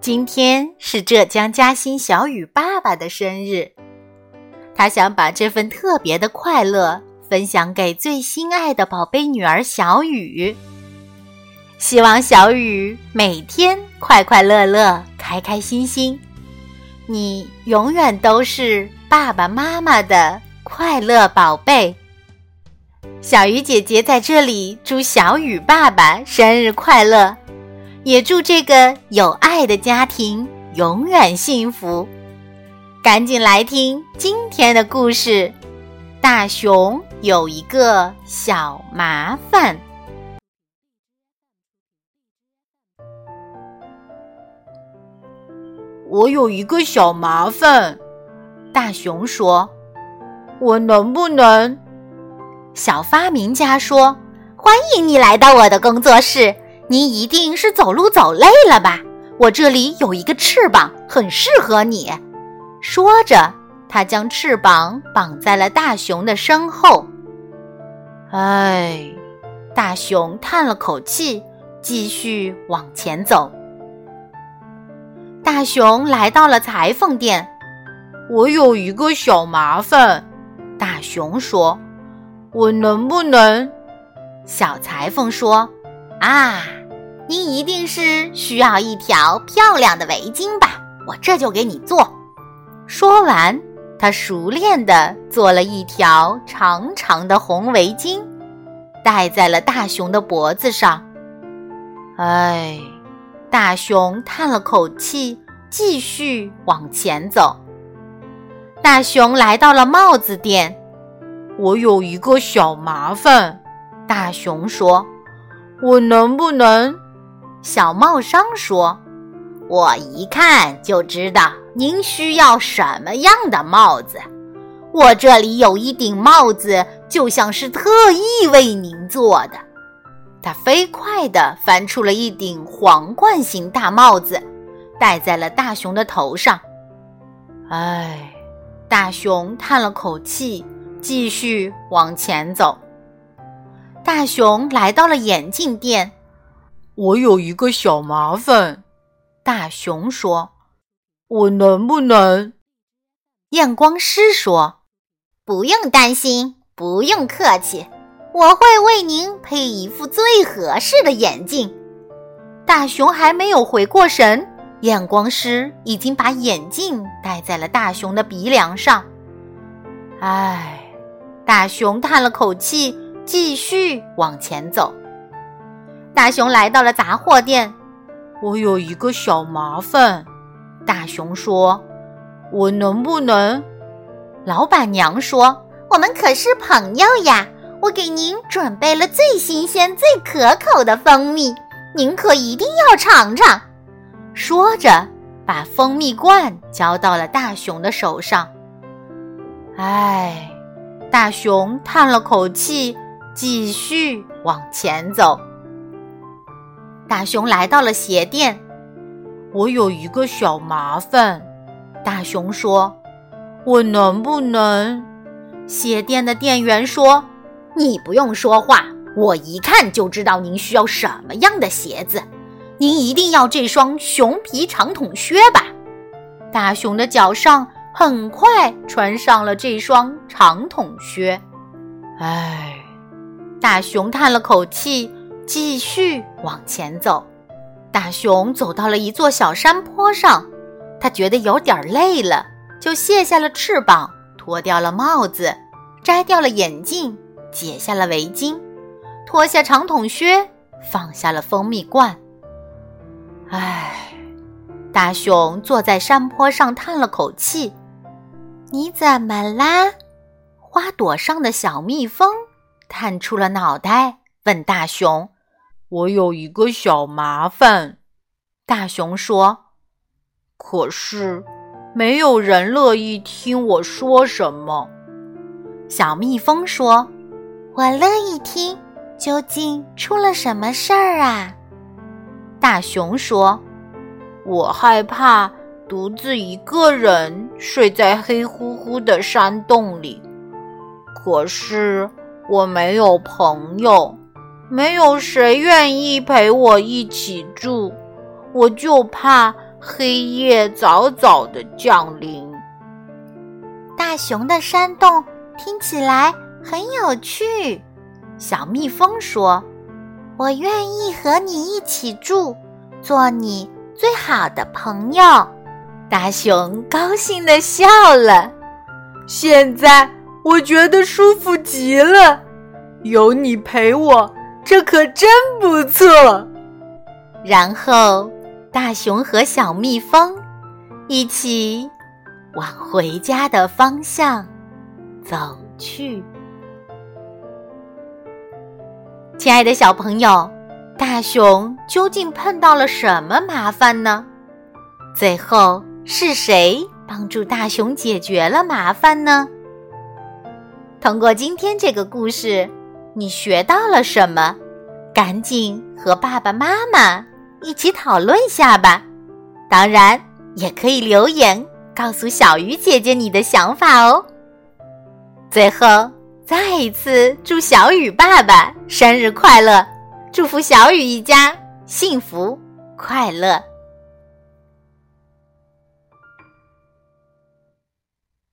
今天是浙江嘉兴小雨爸爸的生日，他想把这份特别的快乐分享给最心爱的宝贝女儿小雨。希望小雨每天快快乐乐、开开心心。你永远都是爸爸妈妈的快乐宝贝。小鱼姐姐在这里祝小雨爸爸生日快乐，也祝这个有爱的家庭永远幸福。赶紧来听今天的故事：大熊有一个小麻烦。我有一个小麻烦，大熊说：“我能不能？”小发明家说：“欢迎你来到我的工作室，您一定是走路走累了吧？我这里有一个翅膀，很适合你。”说着，他将翅膀绑在了大熊的身后。唉，大熊叹了口气，继续往前走。大熊来到了裁缝店，我有一个小麻烦。大熊说：“我能不能？”小裁缝说：“啊，你一定是需要一条漂亮的围巾吧？我这就给你做。”说完，他熟练地做了一条长长的红围巾，戴在了大熊的脖子上。唉。大熊叹了口气，继续往前走。大熊来到了帽子店，我有一个小麻烦。大熊说：“我能不能？”小帽商说：“我一看就知道您需要什么样的帽子。我这里有一顶帽子，就像是特意为您做的。”他飞快地翻出了一顶皇冠型大帽子，戴在了大熊的头上。唉，大熊叹了口气，继续往前走。大熊来到了眼镜店，我有一个小麻烦。大熊说：“我能不能？”验光师说：“不用担心，不用客气。”我会为您配一副最合适的眼镜。大熊还没有回过神，验光师已经把眼镜戴在了大熊的鼻梁上。唉，大熊叹了口气，继续往前走。大熊来到了杂货店，我有一个小麻烦。大熊说：“我能不能？”老板娘说：“我们可是朋友呀。”我给您准备了最新鲜、最可口的蜂蜜，您可一定要尝尝。说着，把蜂蜜罐交到了大熊的手上。唉，大熊叹了口气，继续往前走。大熊来到了鞋店，我有一个小麻烦。大熊说：“我能不能？”鞋店的店员说。你不用说话，我一看就知道您需要什么样的鞋子。您一定要这双熊皮长筒靴吧？大熊的脚上很快穿上了这双长筒靴。唉，大熊叹了口气，继续往前走。大熊走到了一座小山坡上，他觉得有点累了，就卸下了翅膀，脱掉了帽子，摘掉了眼镜。解下了围巾，脱下长筒靴，放下了蜂蜜罐。唉，大熊坐在山坡上叹了口气：“你怎么啦？”花朵上的小蜜蜂探出了脑袋，问大熊：“我有一个小麻烦。”大熊说：“可是，没有人乐意听我说什么。”小蜜蜂说。我乐意听，究竟出了什么事儿啊？大熊说：“我害怕独自一个人睡在黑乎乎的山洞里，可是我没有朋友，没有谁愿意陪我一起住，我就怕黑夜早早的降临。大熊的山洞听起来很有趣。小蜜蜂说：“我愿意和你一起住，做你最好的朋友。”大熊高兴的笑了。现在我觉得舒服极了，有你陪我，这可真不错。然后，大熊和小蜜蜂一起往回家的方向走去。亲爱的小朋友，大熊究竟碰到了什么麻烦呢？最后是谁帮助大熊解决了麻烦呢？通过今天这个故事，你学到了什么？赶紧和爸爸妈妈。一起讨论下吧，当然也可以留言告诉小鱼姐姐你的想法哦。最后，再一次祝小雨爸爸生日快乐，祝福小雨一家幸福快乐。